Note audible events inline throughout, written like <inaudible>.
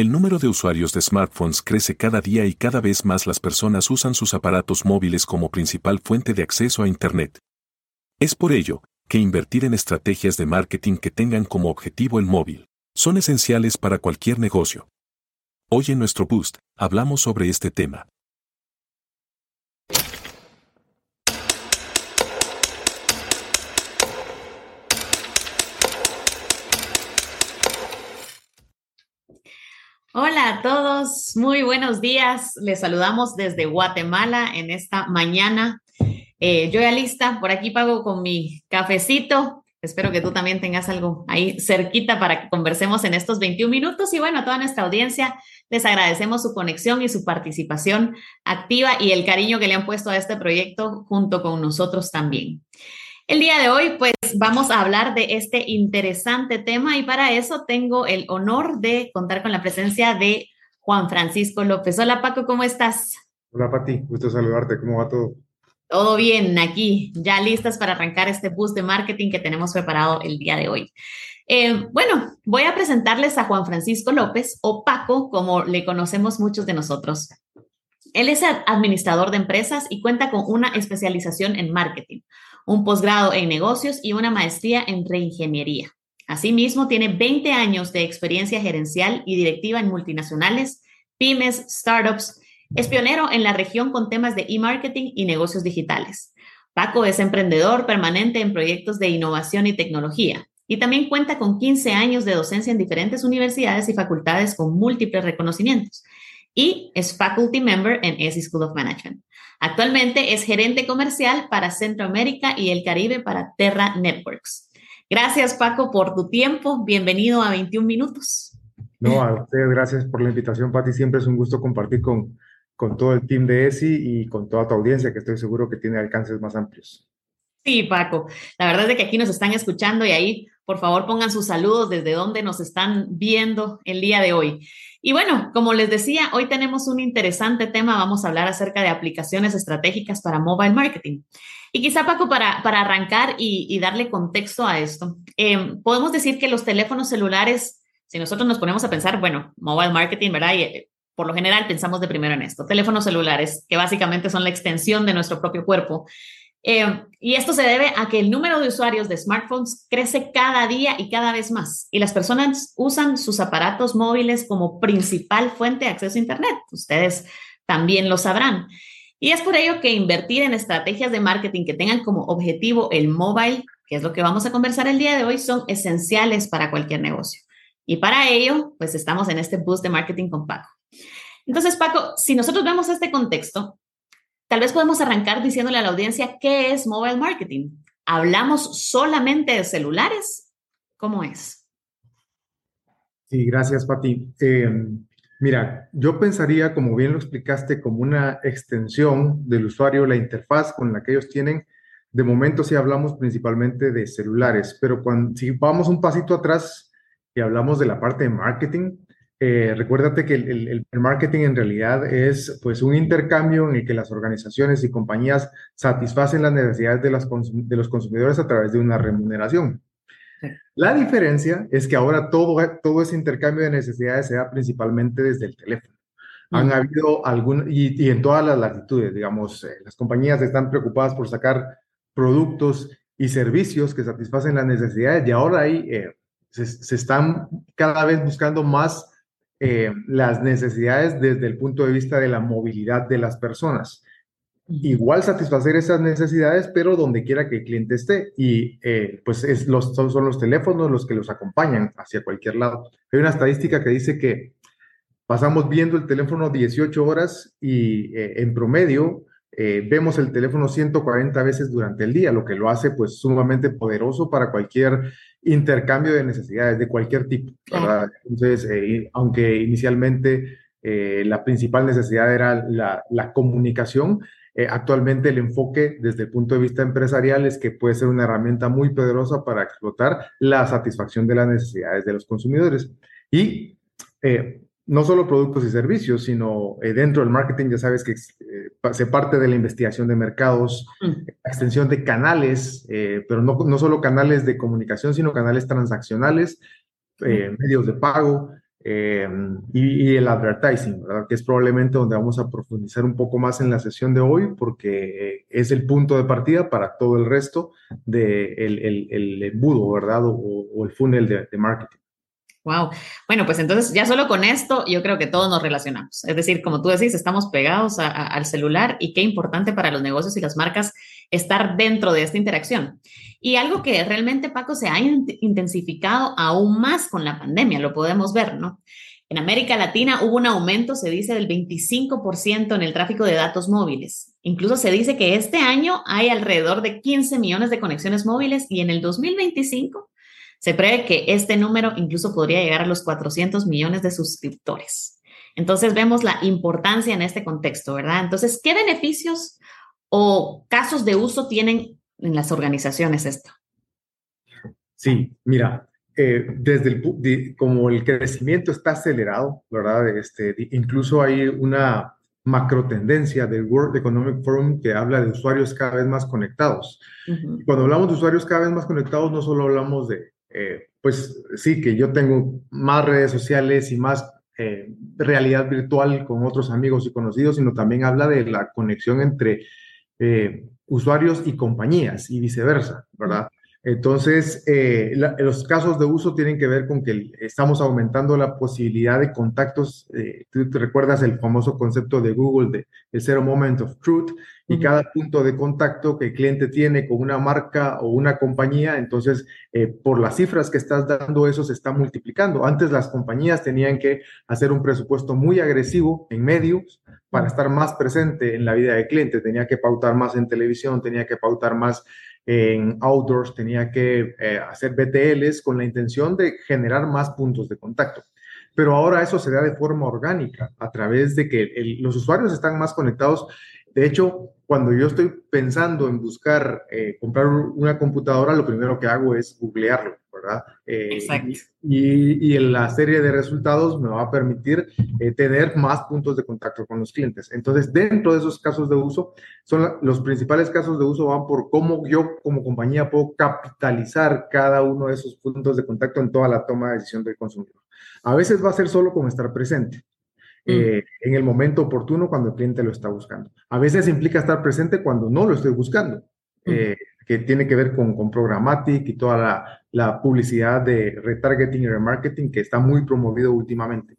El número de usuarios de smartphones crece cada día y cada vez más las personas usan sus aparatos móviles como principal fuente de acceso a Internet. Es por ello que invertir en estrategias de marketing que tengan como objetivo el móvil son esenciales para cualquier negocio. Hoy en nuestro Boost hablamos sobre este tema. Hola a todos, muy buenos días. Les saludamos desde Guatemala en esta mañana. Eh, yo ya lista, por aquí pago con mi cafecito. Espero que tú también tengas algo ahí cerquita para que conversemos en estos 21 minutos. Y bueno, a toda nuestra audiencia les agradecemos su conexión y su participación activa y el cariño que le han puesto a este proyecto junto con nosotros también. El día de hoy, pues vamos a hablar de este interesante tema y para eso tengo el honor de contar con la presencia de Juan Francisco López. Hola Paco, ¿cómo estás? Hola Pati, gusto saludarte, ¿cómo va todo? Todo bien, aquí, ya listas para arrancar este boost de marketing que tenemos preparado el día de hoy. Eh, bueno, voy a presentarles a Juan Francisco López, o Paco, como le conocemos muchos de nosotros. Él es administrador de empresas y cuenta con una especialización en marketing un posgrado en negocios y una maestría en reingeniería. Asimismo, tiene 20 años de experiencia gerencial y directiva en multinacionales, pymes, startups. Es pionero en la región con temas de e-marketing y negocios digitales. Paco es emprendedor permanente en proyectos de innovación y tecnología y también cuenta con 15 años de docencia en diferentes universidades y facultades con múltiples reconocimientos y es faculty member en ESI School of Management. Actualmente es gerente comercial para Centroamérica y el Caribe para Terra Networks. Gracias, Paco, por tu tiempo. Bienvenido a 21 minutos. No, a ustedes gracias por la invitación, Pati. Siempre es un gusto compartir con, con todo el team de ESI y con toda tu audiencia, que estoy seguro que tiene alcances más amplios. Sí, Paco. La verdad es que aquí nos están escuchando y ahí, por favor, pongan sus saludos desde donde nos están viendo el día de hoy. Y bueno, como les decía, hoy tenemos un interesante tema. Vamos a hablar acerca de aplicaciones estratégicas para mobile marketing. Y quizá, Paco, para, para arrancar y, darle contexto a esto, eh, podemos decir que los teléfonos celulares, si nosotros nos ponemos a pensar, bueno, mobile marketing, ¿verdad? Y, eh, por lo general pensamos de primero en esto, teléfonos celulares, que básicamente son la extensión de nuestro propio cuerpo. Eh, y esto se debe a que el número de usuarios de smartphones crece cada día y cada vez más. Y las personas usan sus aparatos móviles como principal fuente de acceso a Internet. Ustedes también lo sabrán. Y es por ello que invertir en estrategias de marketing que tengan como objetivo el mobile, que es lo que vamos a conversar el día de hoy, son esenciales para cualquier negocio. Y para ello, pues estamos en este boost de marketing con Paco. Entonces, Paco, si nosotros vemos este contexto, Tal vez podemos arrancar diciéndole a la audiencia qué es mobile marketing. ¿Hablamos solamente de celulares? ¿Cómo es? Sí, gracias, Pati. Eh, mira, yo pensaría, como bien lo explicaste, como una extensión del usuario, la interfaz con la que ellos tienen. De momento sí hablamos principalmente de celulares, pero cuando, si vamos un pasito atrás y hablamos de la parte de marketing, eh, recuérdate que el, marketing en realidad es pues un intercambio en el que las organizaciones y compañías satisfacen las necesidades de, las de los consumidores a través de una remuneración. La diferencia es que ahora todo, todo ese intercambio de necesidades se da principalmente desde el teléfono. Han habido algún, y, en todas las latitudes, digamos, eh, las compañías están preocupadas por sacar productos y servicios que satisfacen las necesidades y ahora ahí eh, se, se, están cada vez buscando más eh, las necesidades desde el punto de vista de la movilidad de las personas. Igual satisfacer esas necesidades, pero donde quiera que el cliente esté. Y eh, pues son, los teléfonos los que los acompañan hacia cualquier lado. Hay una estadística que dice que pasamos viendo el teléfono 18 horas y eh, en promedio vemos el teléfono 140 veces durante el día, lo que lo hace pues sumamente poderoso para cualquier intercambio de necesidades de cualquier tipo, ¿verdad? Entonces, eh, aunque inicialmente eh, la principal necesidad era la, la comunicación, eh, actualmente el enfoque desde el punto de vista empresarial es que puede ser una herramienta muy poderosa para explotar la satisfacción de las necesidades de los consumidores. Y no solo productos y servicios, sino eh, dentro del marketing ya sabes que eh, se parte de la investigación de mercados, mm. extensión de canales, eh, pero no, no, solo canales de comunicación, sino canales transaccionales, mm. medios de pago, eh, y, el advertising, ¿verdad? que es probablemente donde vamos a profundizar un poco más en la sesión de hoy, porque eh, es el punto de partida para todo el resto del de el, embudo, ¿verdad? O, el funnel de, marketing. Wow. Bueno, pues entonces ya solo con esto yo creo que todos nos relacionamos. Es decir, como tú decís, estamos pegados al celular y qué importante para los negocios y las marcas estar dentro de esta interacción. Y algo que realmente, Paco, se ha intensificado aún más con la pandemia, lo podemos ver, ¿no? En América Latina hubo un aumento, se dice, del 25% en el tráfico de datos móviles. Incluso se dice que este año hay alrededor de 15 millones de conexiones móviles y en el 2025 se prevé que este número incluso podría llegar a los 400 millones de suscriptores. Entonces vemos la importancia en este contexto, ¿verdad? Entonces, ¿qué beneficios o casos de uso tienen en las organizaciones esto? Sí, mira, eh, desde el, como el crecimiento está acelerado, ¿verdad? Este, incluso hay una macro tendencia del World Economic Forum que habla de usuarios cada vez más conectados. Cuando hablamos de usuarios cada vez más conectados, no solo hablamos de, eh, pues sí, que yo tengo más redes sociales y más eh, realidad virtual con otros amigos y conocidos, sino también habla de la conexión entre eh, usuarios y compañías y viceversa, ¿verdad? Entonces, los casos de uso tienen que ver con que estamos aumentando la posibilidad de contactos. Tú te recuerdas el famoso concepto de Google de el zero moment of truth y cada punto de contacto que el cliente tiene con una marca o una compañía, entonces eh, por las cifras que estás dando eso se está multiplicando. Antes las compañías tenían que hacer un presupuesto muy agresivo en medios para estar más presente en la vida del cliente. Tenía que pautar más en televisión, tenía que pautar más en outdoors, tenía que eh, hacer BTLs con la intención de generar más puntos de contacto. Pero ahora eso se da de forma orgánica, a través de que los usuarios están más conectados. De hecho, cuando yo estoy pensando en buscar eh, comprar una computadora, lo primero que hago es googlearlo. ¿verdad? Eh, y, en la serie de resultados me va a permitir eh, tener más puntos de contacto con los clientes. Entonces, dentro de esos casos de uso, son los principales casos de uso van por cómo yo como compañía puedo capitalizar cada uno de esos puntos de contacto en toda la toma de decisión del consumidor. A veces va a ser solo con estar presente. Mm. Eh, en el momento oportuno cuando el cliente lo está buscando. A veces implica estar presente cuando no lo estoy buscando. Mm que tiene que ver con, con Programmatic y toda la, la, publicidad de retargeting y remarketing que está muy promovido últimamente.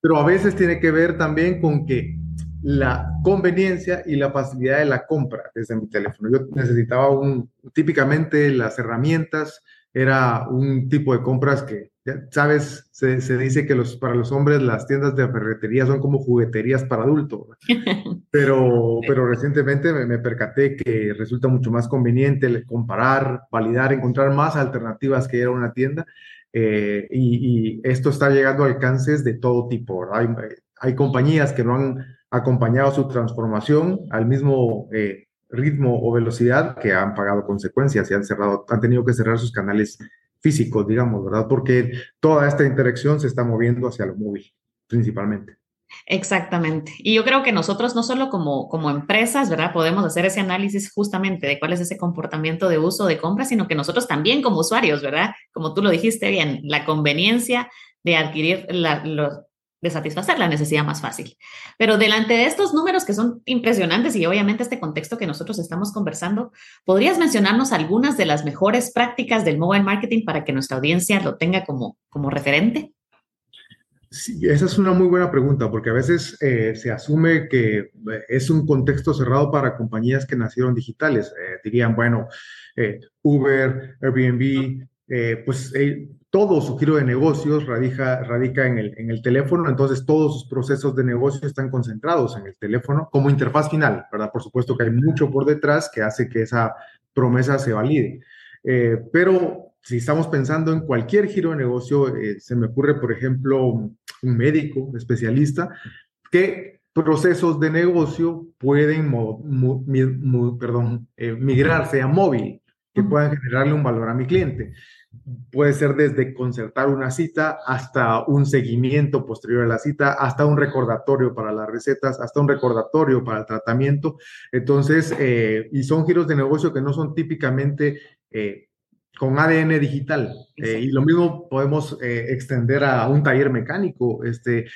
Pero a veces tiene que ver también con que la conveniencia y la facilidad de la compra desde mi teléfono. Yo necesitaba un, típicamente las herramientas, era un tipo de compras que Sabes, se, se, dice que los, para los hombres las tiendas de ferretería son como jugueterías para adultos, <laughs> pero, pero recientemente me, percaté que resulta mucho más conveniente comparar, validar, encontrar más alternativas que ir a una tienda eh, y, esto está llegando a alcances de todo tipo. Hay, hay, compañías que no han acompañado su transformación al mismo eh, ritmo o velocidad que han pagado consecuencias y han cerrado, han tenido que cerrar sus canales físicos, digamos, ¿verdad? Porque toda esta interacción se está moviendo hacia lo móvil, principalmente. Exactamente. Y yo creo que nosotros no solo como, como empresas, ¿verdad? Podemos hacer ese análisis justamente de cuál es ese comportamiento de uso de compra, sino que nosotros también como usuarios, ¿verdad? Como tú lo dijiste bien, la conveniencia de adquirir la, los, satisfacer la necesidad más fácil. Pero delante de estos números que son impresionantes y obviamente este contexto que nosotros estamos conversando, ¿podrías mencionarnos algunas de las mejores prácticas del mobile marketing para que nuestra audiencia lo tenga como, como referente? Sí, esa es una muy buena pregunta, porque a veces eh, se asume que eh, es un contexto cerrado para compañías que nacieron digitales. Eh, dirían, bueno, Uber, Airbnb, pues todo su giro de negocios radica, radica en, el, en el teléfono, entonces todos sus procesos de negocio están concentrados en el teléfono como interfaz final, ¿verdad? Por supuesto que hay mucho por detrás que hace que esa promesa se valide. Eh, pero si estamos pensando en cualquier giro de negocio, eh, se me ocurre, por ejemplo, un médico especialista que procesos de negocio pueden perdón, eh, migrarse a móvil, que puedan generarle un valor a mi cliente puede ser desde concertar una cita hasta un seguimiento posterior a la cita, hasta un recordatorio para las recetas, hasta un recordatorio para el tratamiento. Entonces, eh, y son giros de negocio que no son típicamente eh, con ADN digital. Eh, y lo mismo podemos eh, extender a un taller mecánico. Este,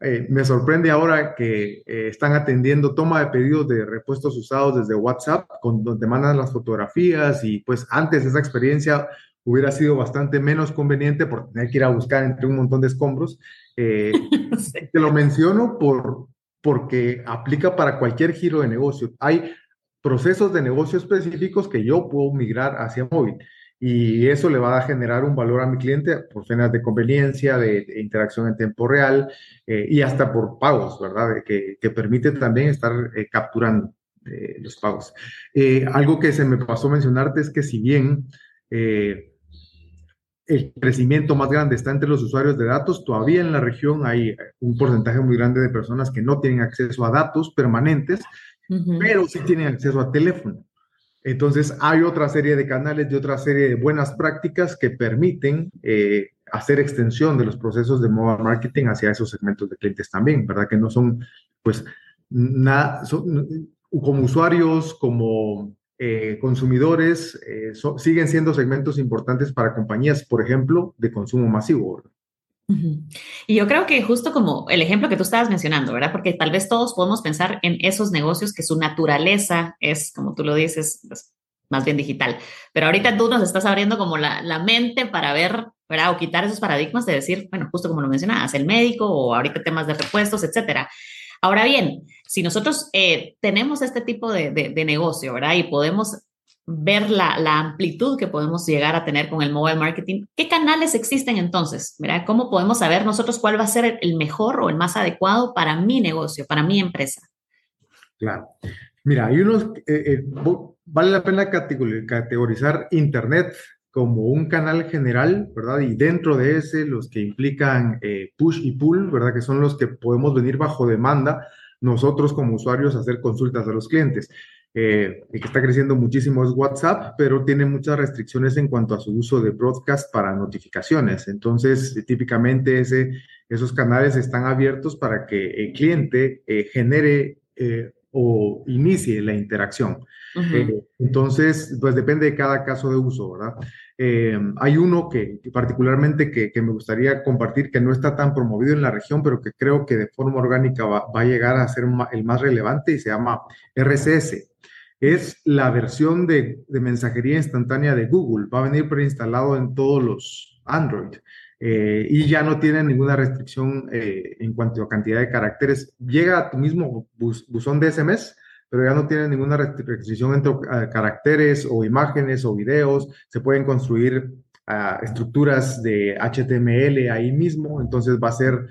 eh, me sorprende ahora que están atendiendo toma de pedidos de repuestos usados desde WhatsApp, con, donde mandan las fotografías y pues antes esa experiencia hubiera sido bastante menos conveniente por tener que ir a buscar entre un montón de escombros. <laughs> Te lo menciono por, porque aplica para cualquier giro de negocio. Hay procesos de negocio específicos que yo puedo migrar hacia móvil y eso le va a generar un valor a mi cliente por cenas de conveniencia, de, interacción en tiempo real eh, y hasta por pagos, ¿verdad? Que, que permite también estar eh, capturando eh, los pagos. algo que se me pasó mencionarte es que si bien el crecimiento más grande está entre los usuarios de datos, todavía en la región hay un porcentaje muy grande de personas que no tienen acceso a datos permanentes, pero sí tienen acceso a teléfono. Entonces, hay otra serie de canales de otra serie de buenas prácticas que permiten eh, hacer extensión de los procesos de mobile marketing hacia esos segmentos de clientes también, ¿verdad? Que no son, pues, nada, como usuarios, como eh, consumidores, eh, siguen siendo segmentos importantes para compañías, por ejemplo, de consumo masivo. ¿verdad? Y yo creo que justo como el ejemplo que tú estabas mencionando, ¿verdad? Porque tal vez todos podemos pensar en esos negocios que su naturaleza es, como tú lo dices, pues, más bien digital. Pero ahorita tú nos estás abriendo como la, mente para ver, ¿verdad? O quitar esos paradigmas de decir, bueno, justo como lo mencionabas, el médico o ahorita temas de repuestos, etcétera. Ahora bien, si nosotros eh, tenemos este tipo de, de negocio, ¿verdad? Y podemos ver la, amplitud que podemos llegar a tener con el mobile marketing. ¿Qué canales existen entonces? ¿Verdad? ¿Cómo podemos saber nosotros cuál va a ser el mejor o el más adecuado para mi negocio, para mi empresa? Claro. Mira, hay unos, eh, eh, vale la pena categorizar Internet como un canal general, ¿verdad? Y dentro de ese, los que implican eh, push y pull, ¿verdad? Que son los que podemos venir bajo demanda nosotros como usuarios a hacer consultas a los clientes. Eh, que está creciendo muchísimo es WhatsApp, pero tiene muchas restricciones en cuanto a su uso de broadcast para notificaciones. Entonces, típicamente ese, esos canales están abiertos para que el cliente eh, genere eh, o inicie la interacción. entonces, pues depende de cada caso de uso, ¿verdad? hay uno que, particularmente que, me gustaría compartir que no está tan promovido en la región, pero que creo que de forma orgánica va, va a llegar a ser el más relevante y se llama RCS es la versión de, mensajería instantánea de Google. Va a venir preinstalado en todos los Android. Eh, y ya no tiene ninguna restricción eh, en cuanto a cantidad de caracteres. Llega a tu mismo buzón de SMS, pero ya no tiene ninguna restricción entre eh, caracteres o imágenes o videos. Se pueden construir ah, estructuras de HTML ahí mismo, entonces va a ser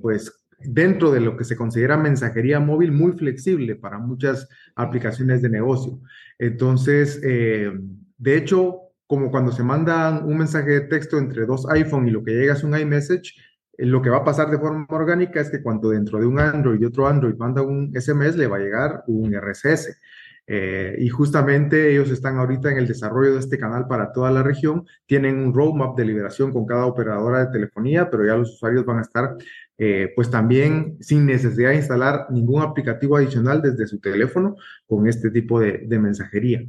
pues dentro de lo que se considera mensajería móvil muy flexible para muchas aplicaciones de negocio. Entonces, de hecho, como cuando se manda un mensaje de texto entre dos iPhone y lo que llega es un iMessage, eh, lo que va a pasar de forma orgánica es que cuando dentro de un Android y otro Android manda un SMS, le va a llegar un RSS. Eh, y justamente ellos están ahorita en el desarrollo de este canal para toda la región. Tienen un roadmap de liberación con cada operadora de telefonía, pero ya los usuarios van a estar eh, pues también sin necesidad de instalar ningún aplicativo adicional desde su teléfono con este tipo de, mensajería.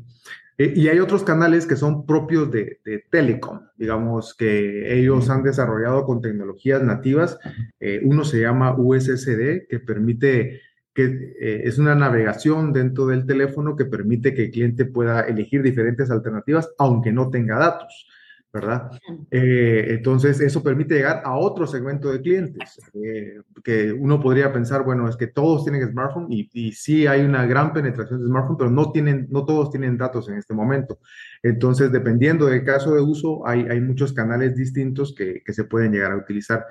Eh, y hay otros canales que son propios de, Telecom, digamos que ellos han desarrollado con tecnologías nativas. Eh, uno se llama USSD, que permite, que es una navegación dentro del teléfono que permite que el cliente pueda elegir diferentes alternativas, aunque no tenga datos. ¿Verdad? Eh, entonces, eso permite llegar a otro segmento de clientes, eh, que uno podría pensar, bueno, es que todos tienen smartphone y, y, sí hay una gran penetración de smartphone, pero no, tienen, no todos tienen datos en este momento. Entonces, dependiendo del caso de uso, hay, hay muchos canales distintos que, que se pueden llegar a utilizar.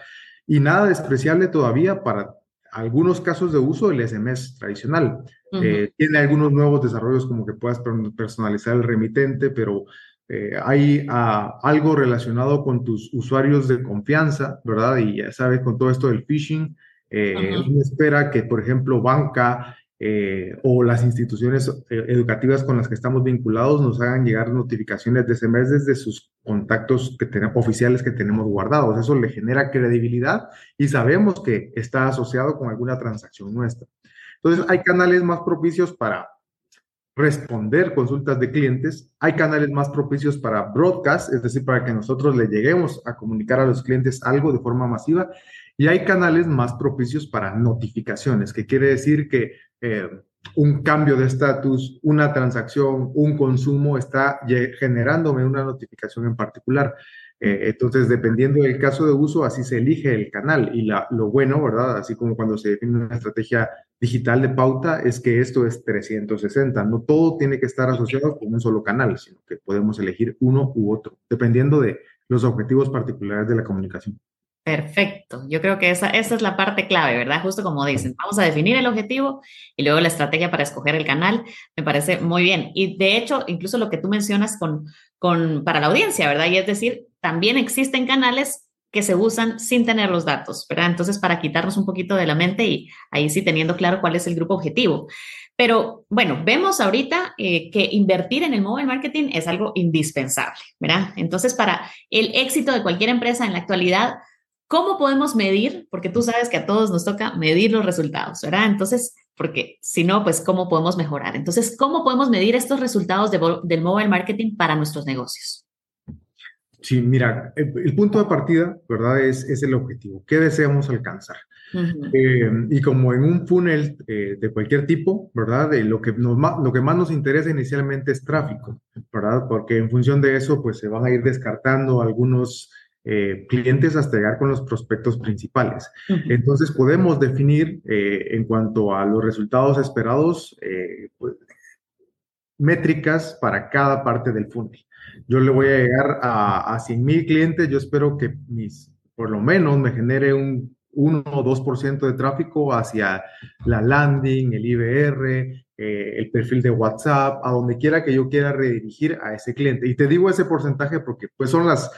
Y nada despreciable todavía para algunos casos de uso el SMS tradicional. Eh, tiene algunos nuevos desarrollos como que puedas personalizar el remitente, pero eh, hay ah, algo relacionado con tus usuarios de confianza, ¿verdad? Y ya sabes, con todo esto del phishing, eh, uno espera que, por ejemplo, banca eh, o las instituciones educativas con las que estamos vinculados nos hagan llegar notificaciones de SMS desde sus contactos que tenemos, oficiales que tenemos guardados. Eso le genera credibilidad y sabemos que está asociado con alguna transacción nuestra. Entonces, hay canales más propicios para responder consultas de clientes. Hay canales más propicios para broadcast, es decir, para que nosotros le lleguemos a comunicar a los clientes algo de forma masiva. Y hay canales más propicios para notificaciones, que quiere decir que eh, un cambio de estatus, una transacción, un consumo está generándome una notificación en particular. Eh, entonces, dependiendo del caso de uso, así se elige el canal. Y lo bueno, ¿verdad? Así como cuando se define una estrategia digital de pauta, es que esto es 360. No todo tiene que estar asociado con un solo canal, sino que podemos elegir uno u otro, dependiendo de los objetivos particulares de la comunicación. Perfecto. Yo creo que esa, esa es la parte clave, ¿verdad? Justo como dicen, vamos a definir el objetivo y luego la estrategia para escoger el canal. Me parece muy bien. Y de hecho, incluso lo que tú mencionas con, con, para la audiencia, ¿verdad? Y es decir, también existen canales que se usan sin tener los datos, ¿verdad? Entonces, para quitarnos un poquito de la mente y ahí sí teniendo claro cuál es el grupo objetivo. Pero bueno, vemos ahorita eh, que invertir en el mobile marketing es algo indispensable, ¿verdad? Entonces, para el éxito de cualquier empresa en la actualidad, ¿Cómo podemos medir? Porque tú sabes que a todos nos toca medir los resultados, ¿verdad? Entonces, porque si no, pues ¿cómo podemos mejorar? Entonces, ¿cómo podemos medir estos resultados del mobile marketing para nuestros negocios? Sí, mira, el, punto de partida, ¿verdad? Es, es, el objetivo. ¿Qué deseamos alcanzar? Eh, y como en un funnel eh, de cualquier tipo, ¿verdad? lo, que nos, lo que más nos interesa inicialmente es tráfico, ¿verdad? Porque en función de eso, pues se van a ir descartando algunos eh, clientes hasta llegar con los prospectos principales. Entonces podemos definir en cuanto a los resultados esperados pues, métricas para cada parte del funnel. Yo le voy a llegar a, a 100 mil clientes, yo espero que mis, por lo menos me genere un 1 o 2% de tráfico hacia la landing, el IBR, el perfil de WhatsApp, a donde quiera que yo quiera redirigir a ese cliente. Y te digo ese porcentaje porque pues son las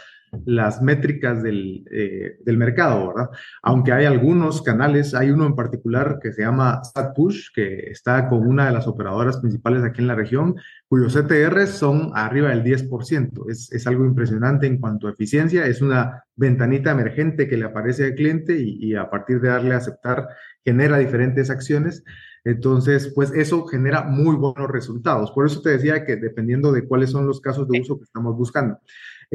las métricas del, eh, del, mercado, ¿verdad? Aunque hay algunos canales, hay uno en particular que se llama SatPush, que está con una de las operadoras principales aquí en la región, cuyos CTRs son arriba del 10%. Es, es algo impresionante en cuanto a eficiencia, es una ventanita emergente que le aparece al cliente y, y a partir de darle a aceptar genera diferentes acciones. Entonces, pues eso genera muy buenos resultados. Por eso te decía que dependiendo de cuáles son los casos de uso que estamos buscando.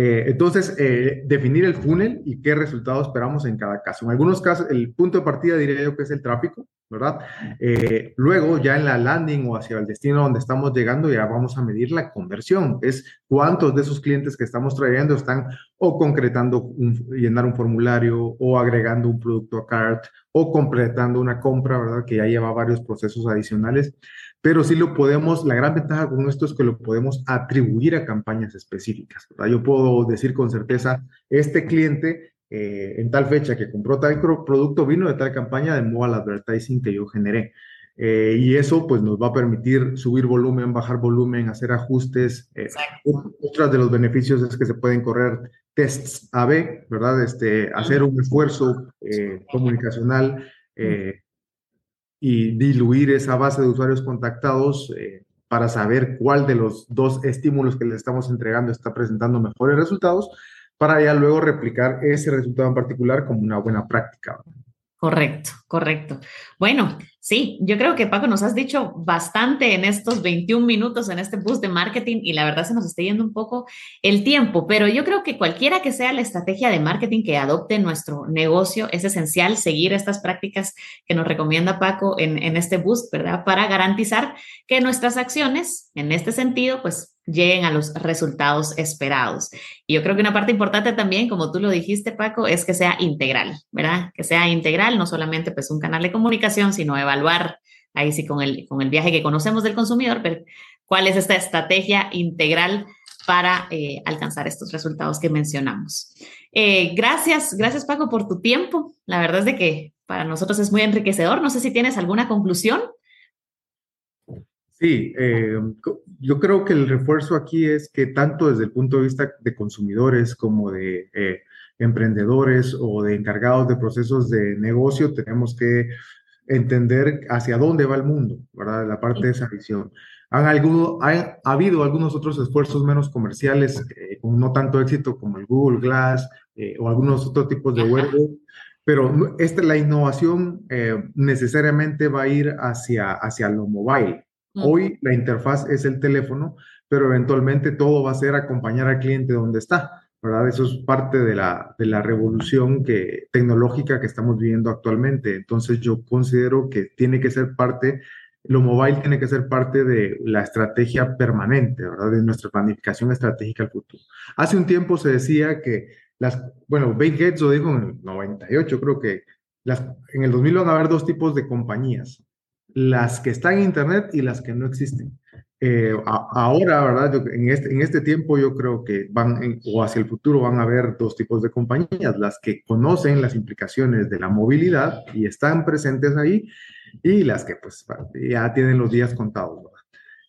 Eh, entonces, eh, definir el funnel y qué resultados esperamos en cada caso. En algunos casos, el punto de partida diría yo que es el tráfico, ¿verdad? Eh, luego, ya en la landing o hacia el destino donde estamos llegando, ya vamos a medir la conversión. Es cuántos de esos clientes que estamos trayendo están o concretando un, llenar un formulario o agregando un producto a cart o completando una compra, ¿verdad? Que ya lleva varios procesos adicionales pero sí lo podemos, la gran ventaja con esto es que lo podemos atribuir a campañas específicas. ¿verdad? Yo puedo decir con certeza, este cliente eh, en tal fecha que compró tal producto vino de tal campaña de mobile advertising que yo generé. Eh, y eso pues nos va a permitir subir volumen, bajar volumen, hacer ajustes. Eh, otros de los beneficios es que se pueden correr tests AB, ¿verdad? Este, hacer un esfuerzo eh, comunicacional y diluir esa base de usuarios contactados para saber cuál de los dos estímulos que le estamos entregando está presentando mejores resultados, para ya luego replicar ese resultado en particular como una buena práctica. Correcto, correcto. Bueno, sí, yo creo que Paco nos has dicho bastante en estos 21 minutos en este boost de marketing y la verdad se nos está yendo un poco el tiempo, pero yo creo que cualquiera que sea la estrategia de marketing que adopte nuestro negocio es esencial seguir estas prácticas que nos recomienda Paco en, en este boost, ¿verdad? Para garantizar que nuestras acciones en este sentido, pues lleguen a los resultados esperados. Y yo creo que una parte importante también, como tú lo dijiste, Paco, es que sea integral, ¿verdad? Que sea integral, no solamente pues un canal de comunicación, sino evaluar ahí sí con el, con el viaje que conocemos del consumidor, pero cuál es esta estrategia integral para eh, alcanzar estos resultados que mencionamos. Eh, gracias, gracias Paco por tu tiempo. La verdad es de que para nosotros es muy enriquecedor. No sé si tienes alguna conclusión. Sí, eh, yo creo que el refuerzo aquí es que tanto desde el punto de vista de consumidores como de emprendedores o de encargados de procesos de negocio, tenemos que entender hacia dónde va el mundo, ¿verdad? La parte de esa visión. Han, alguno, ha habido algunos otros esfuerzos menos comerciales, eh, con no tanto éxito como el Google Glass o algunos otros tipos de wearables, pero esta, la innovación necesariamente va a ir hacia, hacia lo mobile, Hoy la interfaz es el teléfono, pero eventualmente todo va a ser acompañar al cliente donde está. ¿Verdad? Eso es parte de la, de la revolución que, tecnológica que estamos viviendo actualmente. Entonces yo considero que tiene que ser parte, lo mobile tiene que ser parte de la estrategia permanente, ¿verdad? De nuestra planificación estratégica al futuro. Hace un tiempo se decía que las, bueno, Bill Gates lo dijo en el 98, creo que las, en el 2000 van a haber dos tipos de compañías, las que están en Internet y las que no existen. Eh, ahora, ¿verdad? en, este, en este tiempo yo creo que van, o hacia el futuro van a haber dos tipos de compañías, las que conocen las implicaciones de la movilidad y están presentes ahí, y las que pues ya tienen los días contados, ¿verdad?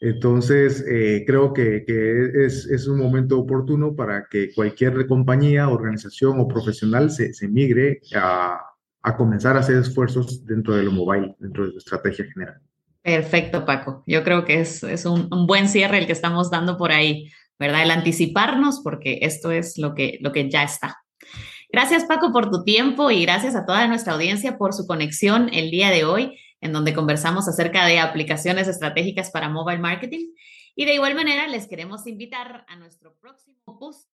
Entonces, eh, creo que, que es, es, un momento oportuno para que cualquier compañía, organización o profesional se, se migre a, a comenzar a hacer esfuerzos dentro de lo mobile, dentro de su estrategia general. Perfecto, Paco. Yo creo que es, es un, un, buen cierre el que estamos dando por ahí, ¿verdad? El anticiparnos, porque esto es lo que, lo que ya está. Gracias, Paco, por tu tiempo y gracias a toda nuestra audiencia por su conexión el día de hoy, en donde conversamos acerca de aplicaciones estratégicas para mobile marketing. Y de igual manera, les queremos invitar a nuestro próximo post.